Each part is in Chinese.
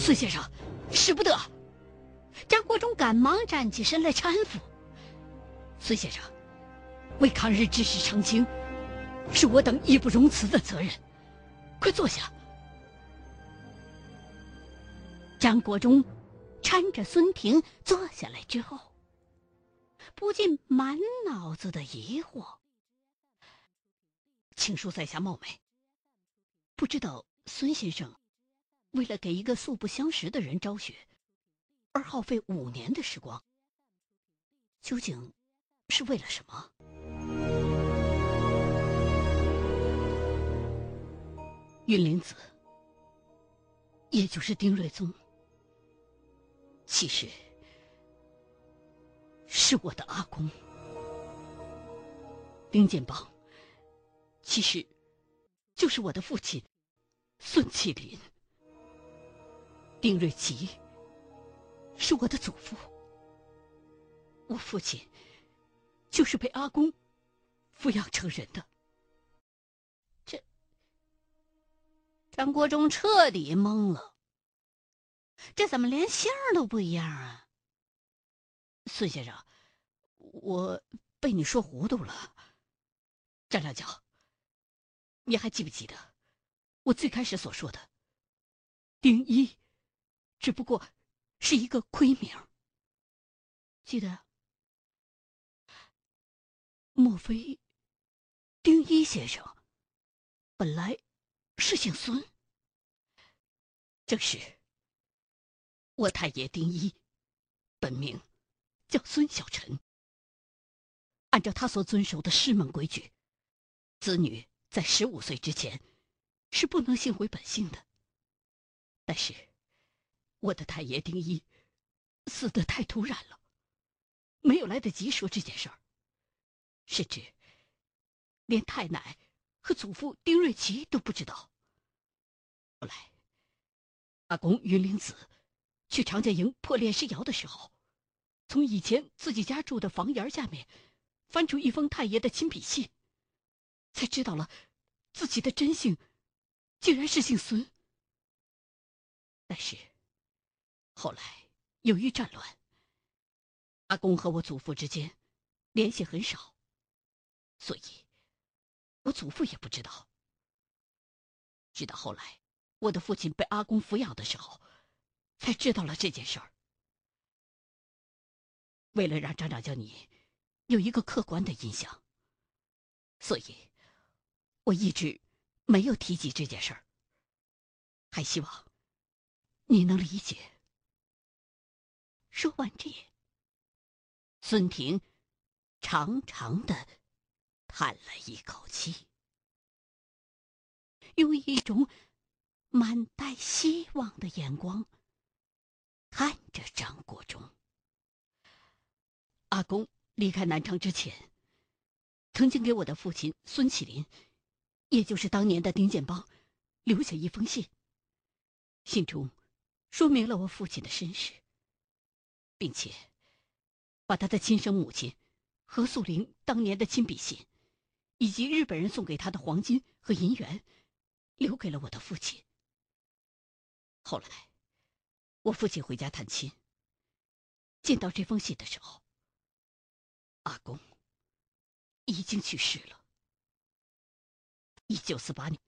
孙先生，使不得！张国忠赶忙站起身来搀扶孙先生，为抗日志士澄清，是我等义不容辞的责任。快坐下。张国忠搀着孙婷坐下来之后，不禁满脑子的疑惑。请恕在下冒昧，不知道孙先生为了给一个素不相识的人昭雪。而耗费五年的时光，究竟是为了什么？云灵子，也就是丁瑞宗，其实是我的阿公；丁建邦，其实就是我的父亲孙启林；丁瑞奇。是我的祖父，我父亲就是被阿公抚养成人的。这张国忠彻底懵了，这怎么连姓都不一样啊？孙先生，我被你说糊涂了。张亮角，你还记不记得我最开始所说的？丁一，只不过。是一个亏名。记得？莫非丁一先生本来是姓孙？正是。我太爷丁一，本名叫孙小晨。按照他所遵守的师门规矩，子女在十五岁之前是不能姓回本姓的。但是。我的太爷丁一死得太突然了，没有来得及说这件事儿，甚至连太奶和祖父丁瑞奇都不知道。后来，阿公云灵子去常家营破炼尸窑的时候，从以前自己家住的房檐下面翻出一封太爷的亲笔信，才知道了自己的真姓竟然是姓孙。但是。后来，由于战乱，阿公和我祖父之间联系很少，所以，我祖父也不知道。直到后来，我的父亲被阿公抚养的时候，才知道了这件事儿。为了让张长教你有一个客观的印象，所以，我一直没有提及这件事儿，还希望你能理解。说完这，孙婷长长的叹了一口气，用一种满带希望的眼光看着张国忠。阿公离开南昌之前，曾经给我的父亲孙启林，也就是当年的丁建邦，留下一封信。信中说明了我父亲的身世。并且，把他的亲生母亲何素玲当年的亲笔信，以及日本人送给他的黄金和银元，留给了我的父亲。后来，我父亲回家探亲，见到这封信的时候，阿公已经去世了。一九四八年，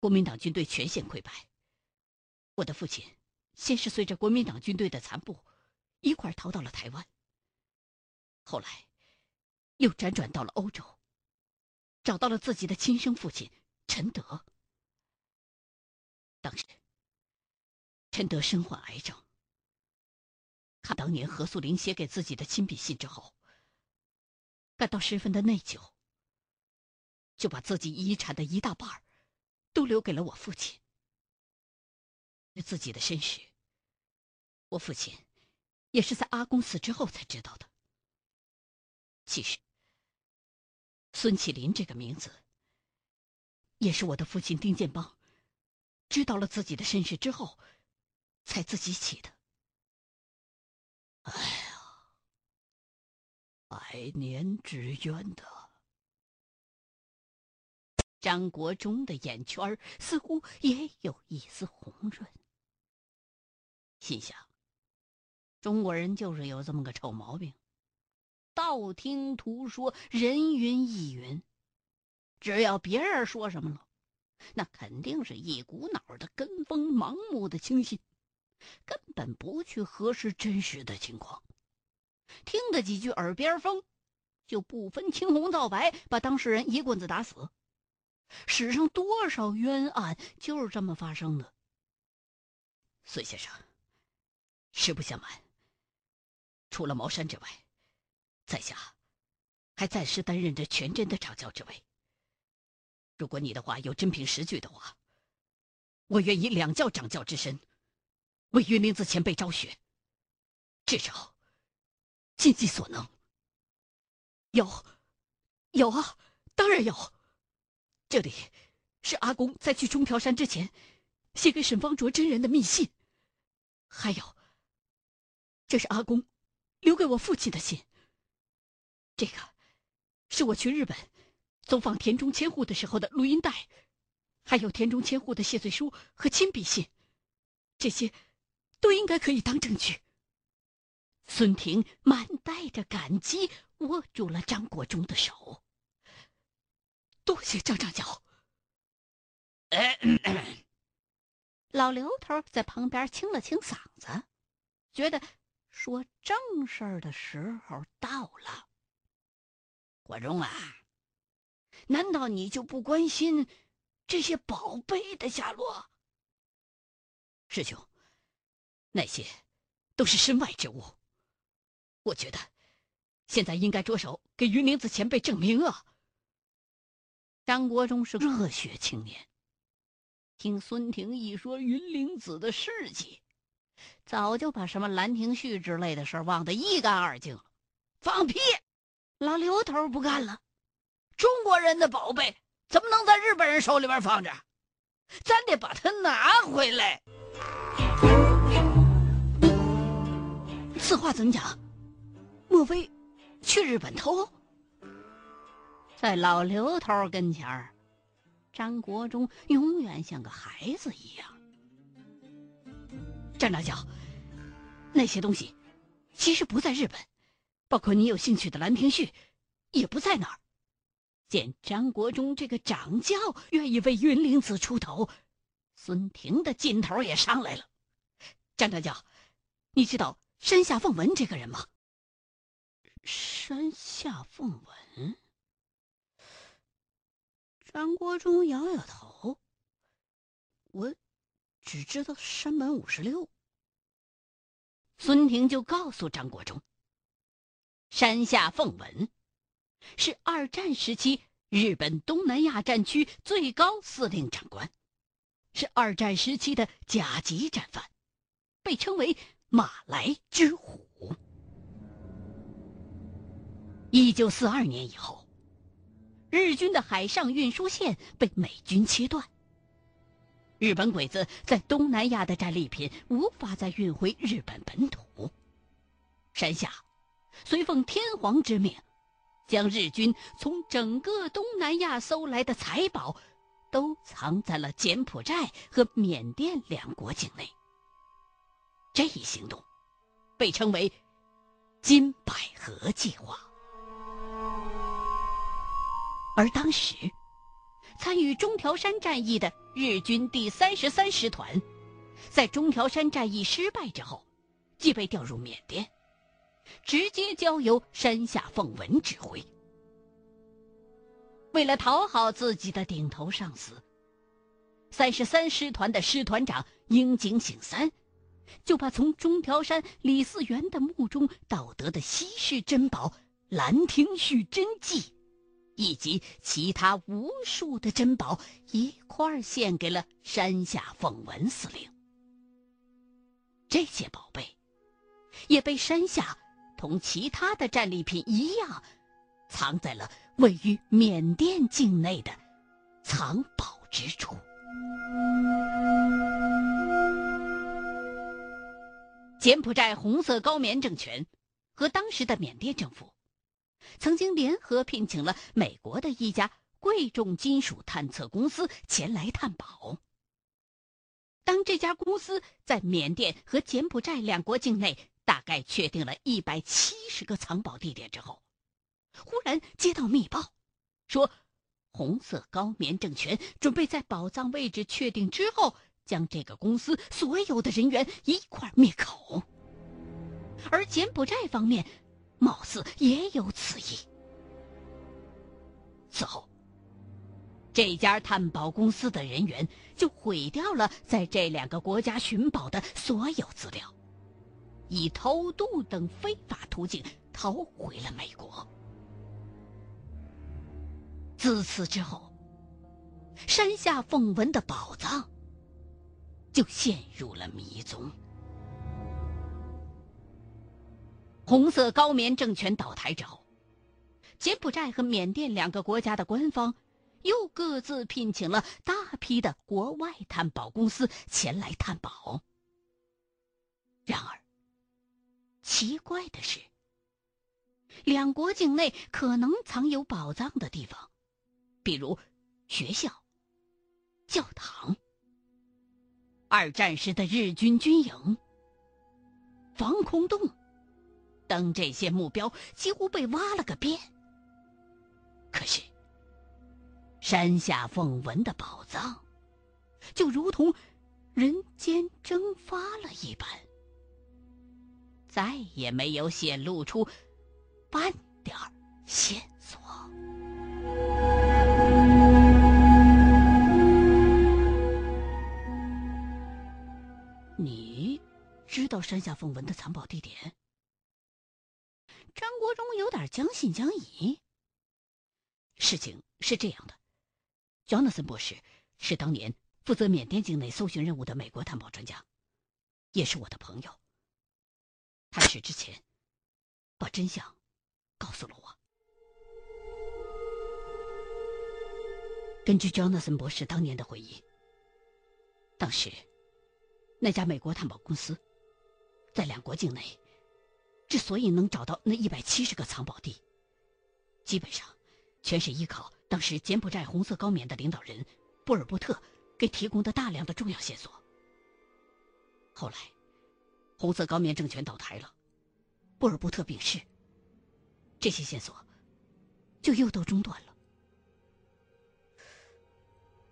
国民党军队全线溃败，我的父亲先是随着国民党军队的残部。一块逃到了台湾，后来又辗转到了欧洲，找到了自己的亲生父亲陈德。当时，陈德身患癌症，看当年何素玲写给自己的亲笔信之后，感到十分的内疚，就把自己遗产的一大半都留给了我父亲。自己的身世，我父亲。也是在阿公死之后才知道的。其实，孙启林这个名字，也是我的父亲丁建邦知道了自己的身世之后，才自己起的。哎呀，百年之冤的。张国忠的眼圈似乎也有一丝红润。心想：中国人就是有这么个臭毛病，道听途说，人云亦云。只要别人说什么了，那肯定是一股脑的跟风、盲目的轻信，根本不去核实真实的情况，听得几句耳边风，就不分青红皂白把当事人一棍子打死。史上多少冤案就是这么发生的。孙先生，实不相瞒，除了茅山之外，在下还暂时担任着全真的掌教之位。如果你的话有真凭实据的话，我愿以两教掌教之身，为云灵子前辈昭雪，至少尽己所能。有，有啊，当然有。这里是阿公在去中条山之前写给沈方卓真人的密信，还有，这是阿公留给我父亲的信。这个是我去日本。走访田中千户的时候的录音带，还有田中千户的谢罪书和亲笔信，这些都应该可以当证据。孙婷满带着感激握住了张国忠的手。多谢张长教。老刘头在旁边清了清嗓子，觉得说正事儿的时候到了。国忠啊！难道你就不关心这些宝贝的下落？师兄，那些都是身外之物。我觉得现在应该着手给云灵子前辈证明啊。张国忠是热血青年，听孙婷一说云灵子的事迹，早就把什么兰亭序之类的事忘得一干二净了。放屁！老刘头不干了。中国人的宝贝怎么能在日本人手里边放着？咱得把它拿回来。此话怎讲？莫非去日本偷？在老刘头跟前儿，张国忠永远像个孩子一样。张大教，那些东西其实不在日本，包括你有兴趣的《兰亭序》，也不在那儿。见张国忠这个掌教愿意为云灵子出头，孙婷的劲头也上来了。张大教，你知道山下凤文这个人吗？山下凤文。张国忠摇摇头。我只知道山本五十六。孙婷就告诉张国忠，山下凤文。是二战时期日本东南亚战区最高司令长官，是二战时期的甲级战犯，被称为“马来之虎”。一九四二年以后，日军的海上运输线被美军切断，日本鬼子在东南亚的战利品无法再运回日本本土，山下随奉天皇之命。将日军从整个东南亚搜来的财宝，都藏在了柬埔寨和缅甸两国境内。这一行动被称为“金百合计划”。而当时参与中条山战役的日军第三十三师团，在中条山战役失败之后，即被调入缅甸。直接交由山下凤文指挥。为了讨好自己的顶头上司，三十三师团的师团长樱井醒三，就把从中条山李嗣源的墓中盗得的稀世珍宝《兰亭序真迹》，以及其他无数的珍宝一块献给了山下凤文司令。这些宝贝，也被山下。同其他的战利品一样，藏在了位于缅甸境内的藏宝之处。柬埔寨红色高棉政权和当时的缅甸政府，曾经联合聘请了美国的一家贵重金属探测公司前来探宝。当这家公司在缅甸和柬埔寨两国境内大概确定了一百七十个藏宝地点之后，忽然接到密报，说红色高棉政权准备在宝藏位置确定之后，将这个公司所有的人员一块灭口。而柬埔寨方面，貌似也有此意。此后，这家探宝公司的人员就毁掉了在这两个国家寻宝的所有资料，以偷渡等非法途径逃回了美国。自此之后，山下凤文的宝藏就陷入了迷踪。红色高棉政权倒台之后，柬埔寨和缅甸两个国家的官方又各自聘请了大批的国外探宝公司前来探宝。然而，奇怪的是，两国境内可能藏有宝藏的地方，比如学校、教堂、二战时的日军军营、防空洞。当这些目标几乎被挖了个遍，可是山下凤文的宝藏就如同人间蒸发了一般，再也没有显露出半点线索。你知道山下凤文的藏宝地点？张国忠有点将信将疑。事情是这样的，Jonathan 博士是当年负责缅甸境内搜寻任务的美国探宝专家，也是我的朋友。他是之前把真相告诉了我。根据 Jonathan 博士当年的回忆，当时那家美国探宝公司在两国境内。之所以能找到那一百七十个藏宝地，基本上全是依靠当时柬埔寨红色高棉的领导人布尔布特给提供的大量的重要线索。后来，红色高棉政权倒台了，布尔布特病逝，这些线索就又都中断了。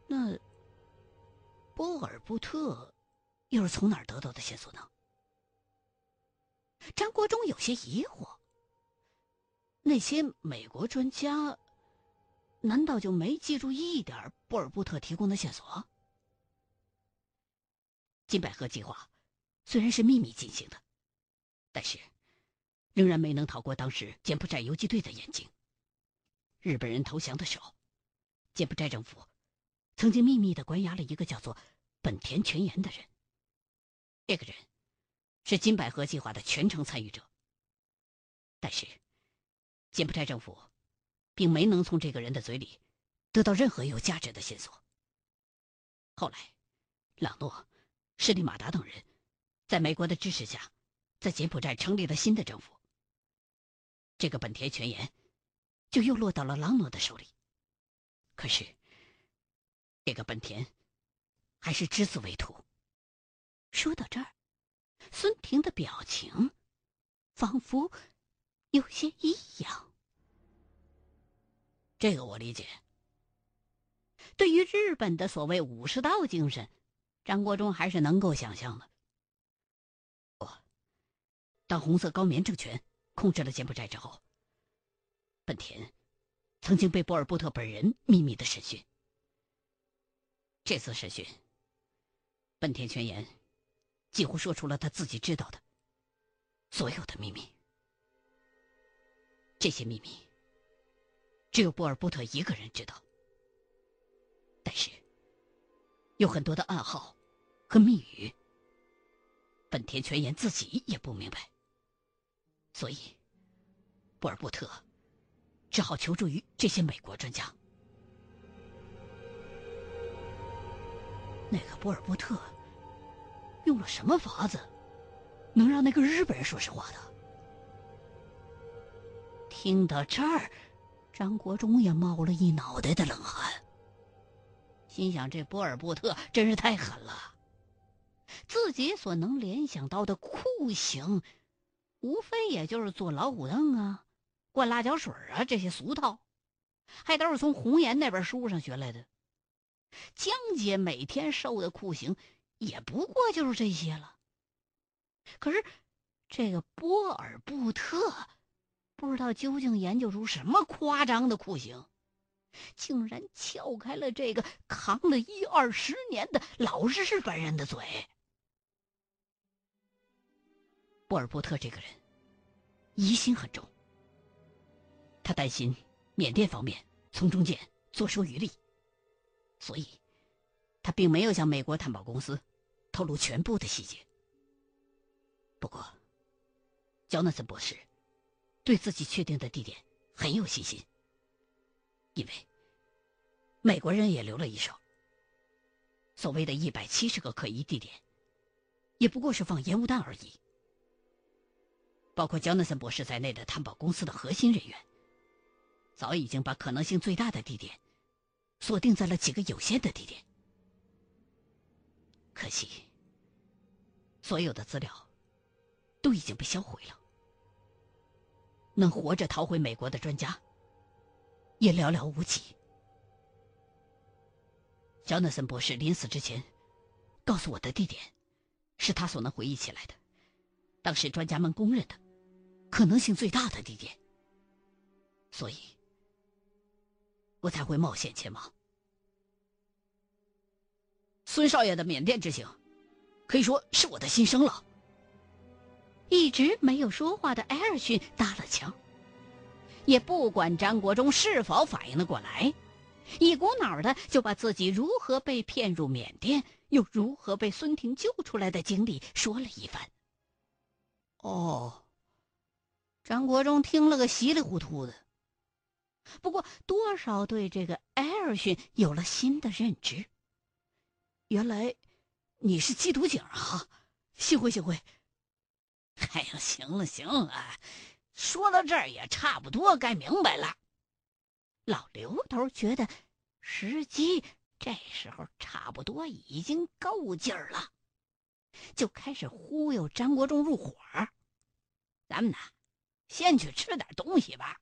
那波尔布特又是从哪儿得到的线索呢？张国忠有些疑惑：那些美国专家难道就没记住一点波尔布特提供的线索？金百合计划虽然是秘密进行的，但是仍然没能逃过当时柬埔寨游击队的眼睛。日本人投降的时候，柬埔寨政府曾经秘密的关押了一个叫做本田全言的人。这个人。是金百合计划的全程参与者，但是柬埔寨政府并没能从这个人的嘴里得到任何有价值的线索。后来，朗诺、施利马达等人在美国的支持下，在柬埔寨成立了新的政府。这个本田全言就又落到了朗诺的手里。可是，这个本田还是只字未吐。说到这儿。孙婷的表情仿佛有些异样。这个我理解。对于日本的所谓武士道精神，张国忠还是能够想象的。不，当红色高棉政权控制了柬埔寨之后，本田曾经被波尔布特本人秘密的审讯。这次审讯，本田宣言。几乎说出了他自己知道的所有的秘密。这些秘密只有波尔布特一个人知道，但是有很多的暗号和密语，本田全言自己也不明白。所以，波尔布特只好求助于这些美国专家。那个波尔布特。用了什么法子，能让那个日本人说实话的？听到这儿，张国忠也冒了一脑袋的冷汗，心想：这波尔布特真是太狠了，自己所能联想到的酷刑，无非也就是坐老虎凳啊、灌辣椒水啊这些俗套，还都是从红岩那本书上学来的。江姐每天受的酷刑，也不过就是这些了。可是，这个波尔布特，不知道究竟研究出什么夸张的酷刑，竟然撬开了这个扛了一二十年的老日本人的嘴。波尔布特这个人，疑心很重，他担心缅甸方面从中间坐收渔利。所以，他并没有向美国探宝公司透露全部的细节。不过，焦纳森博士对自己确定的地点很有信心，因为美国人也留了一手。所谓的一百七十个可疑地点，也不过是放烟雾弹而已。包括焦纳森博士在内的探宝公司的核心人员，早已经把可能性最大的地点。锁定在了几个有限的地点，可惜，所有的资料都已经被销毁了。能活着逃回美国的专家也寥寥无几。乔纳森博士临死之前告诉我的地点，是他所能回忆起来的，当时专家们公认的可能性最大的地点，所以。我才会冒险前往。孙少爷的缅甸之行，可以说是我的心声了。一直没有说话的艾尔逊搭了腔，也不管张国忠是否反应的过来，一股脑的就把自己如何被骗入缅甸，又如何被孙婷救出来的经历说了一番。哦，张国忠听了个稀里糊涂的。不过，多少对这个艾尔逊有了新的认知。原来你是缉毒警啊！幸会幸会。哎呀，行了行了，说到这儿也差不多该明白了。老刘头觉得时机这时候差不多已经够劲儿了，就开始忽悠张国忠入伙。咱们呢，先去吃点东西吧。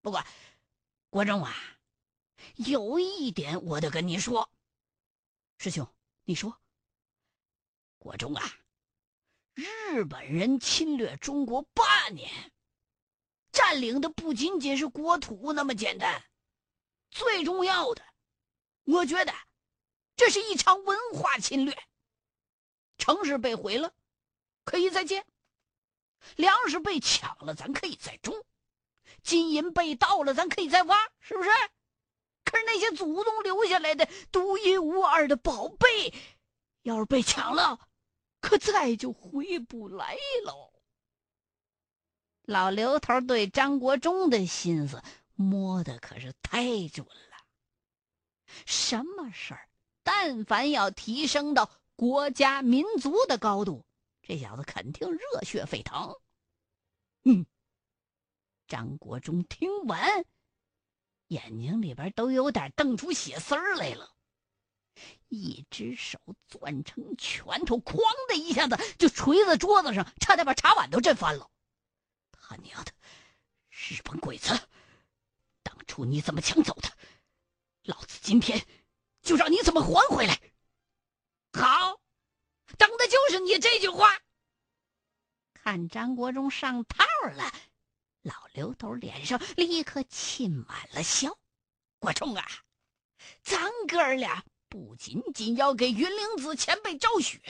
不过。国忠啊，有一点我得跟你说，师兄，你说。国忠啊，日本人侵略中国八年，占领的不仅仅是国土那么简单，最重要的，我觉得，这是一场文化侵略。城市被毁了，可以再建；粮食被抢了，咱可以再种。金银被盗了，咱可以再挖，是不是？可是那些祖宗留下来的独一无二的宝贝，要是被抢了，可再就回不来喽。老刘头对张国忠的心思摸的可是太准了。什么事儿，但凡要提升到国家民族的高度，这小子肯定热血沸腾。嗯。张国忠听完，眼睛里边都有点瞪出血丝儿来了，一只手攥成拳头，哐的一下子就锤在桌子上，差点把茶碗都震翻了。他娘的，日本鬼子！当初你怎么抢走的？老子今天就让你怎么还回来！好，等的就是你这句话。看张国忠上套了。老刘头脸上立刻沁满了笑。国忠啊，咱哥俩不仅仅要给云灵子前辈昭雪，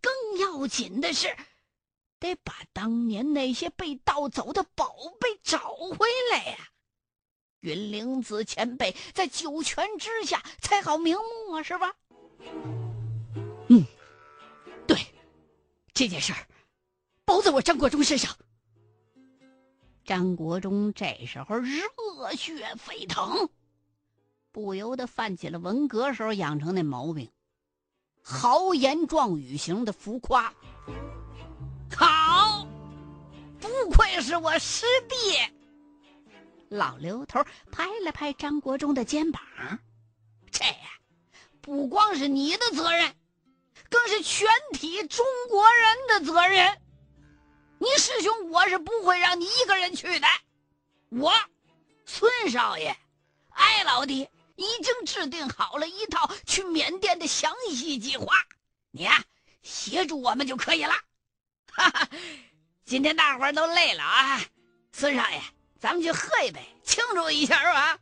更要紧的是，得把当年那些被盗走的宝贝找回来呀！云灵子前辈在九泉之下才好瞑目啊，是吧？嗯，对，这件事儿包在我张国忠身上。张国忠这时候热血沸腾，不由得犯起了文革时候养成那毛病，豪言壮语型的浮夸。好，不愧是我师弟。老刘头拍了拍张国忠的肩膀：“这呀，不光是你的责任，更是全体中国人的责任。你师兄，我是不会让你一个人去的。我，孙少爷，艾老弟已经制定好了一套去缅甸的详细计划，你啊，协助我们就可以了。哈哈，今天大伙儿都累了啊，孙少爷，咱们去喝一杯，庆祝一下吧。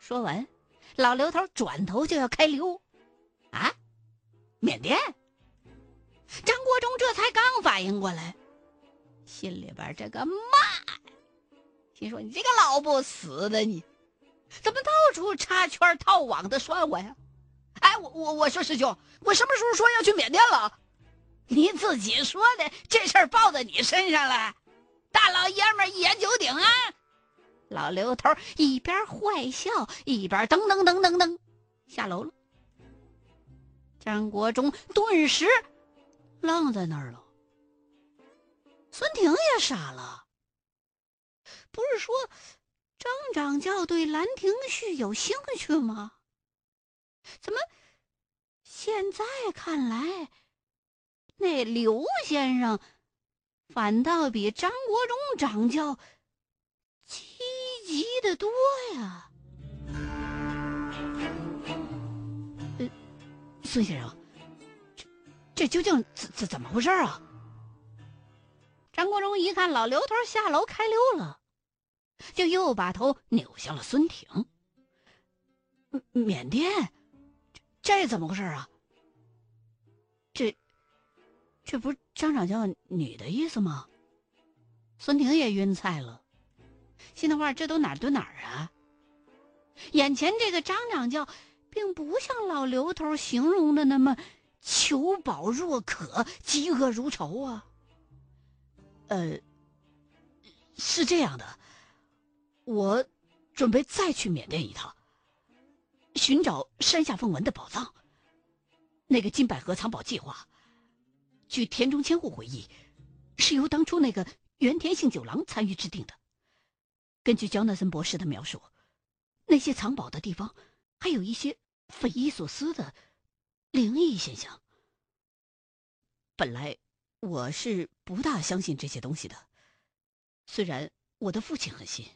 说完，老刘头转头就要开溜。啊，缅甸！张国忠这才刚反应过来。心里边这个骂，心说：“你这个老不死的，你怎么到处插圈套网的拴我呀？”哎，我我我说师兄，我什么时候说要去缅甸了？你自己说的，这事儿报在你身上了。大老爷们一言九鼎啊！老刘头一边坏笑一边噔噔噔噔噔下楼了。张国忠顿时愣在那儿了。孙婷也傻了，不是说张掌教对《兰亭序》有兴趣吗？怎么现在看来，那刘先生反倒比张国忠掌教积极的多呀？呃，孙先生，这这究竟怎怎怎么回事啊？张国忠一看老刘头下楼开溜了，就又把头扭向了孙婷。缅甸，这怎么回事啊？这，这不是张长教你的意思吗？孙婷也晕菜了，心里话这都哪儿对哪儿啊？眼前这个张长教，并不像老刘头形容的那么求饱若渴、饥饿如仇啊。呃，是这样的，我准备再去缅甸一趟，寻找山下凤文的宝藏。那个金百合藏宝计划，据田中千户回忆，是由当初那个原田幸九郎参与制定的。根据焦纳森博士的描述，那些藏宝的地方还有一些匪夷所思的灵异现象。本来。我是不大相信这些东西的，虽然我的父亲很信，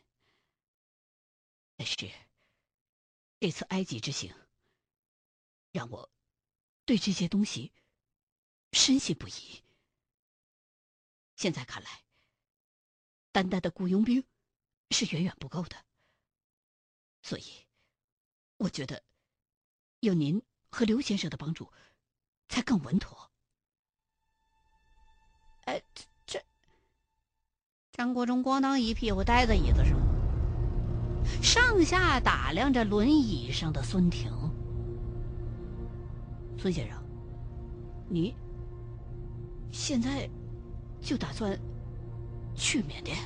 但是这次埃及之行让我对这些东西深信不疑。现在看来，单单的雇佣兵是远远不够的，所以我觉得有您和刘先生的帮助才更稳妥。哎，这这张国忠咣当一屁股呆在椅子上，上下打量着轮椅上的孙婷。孙先生，你现在就打算去缅甸？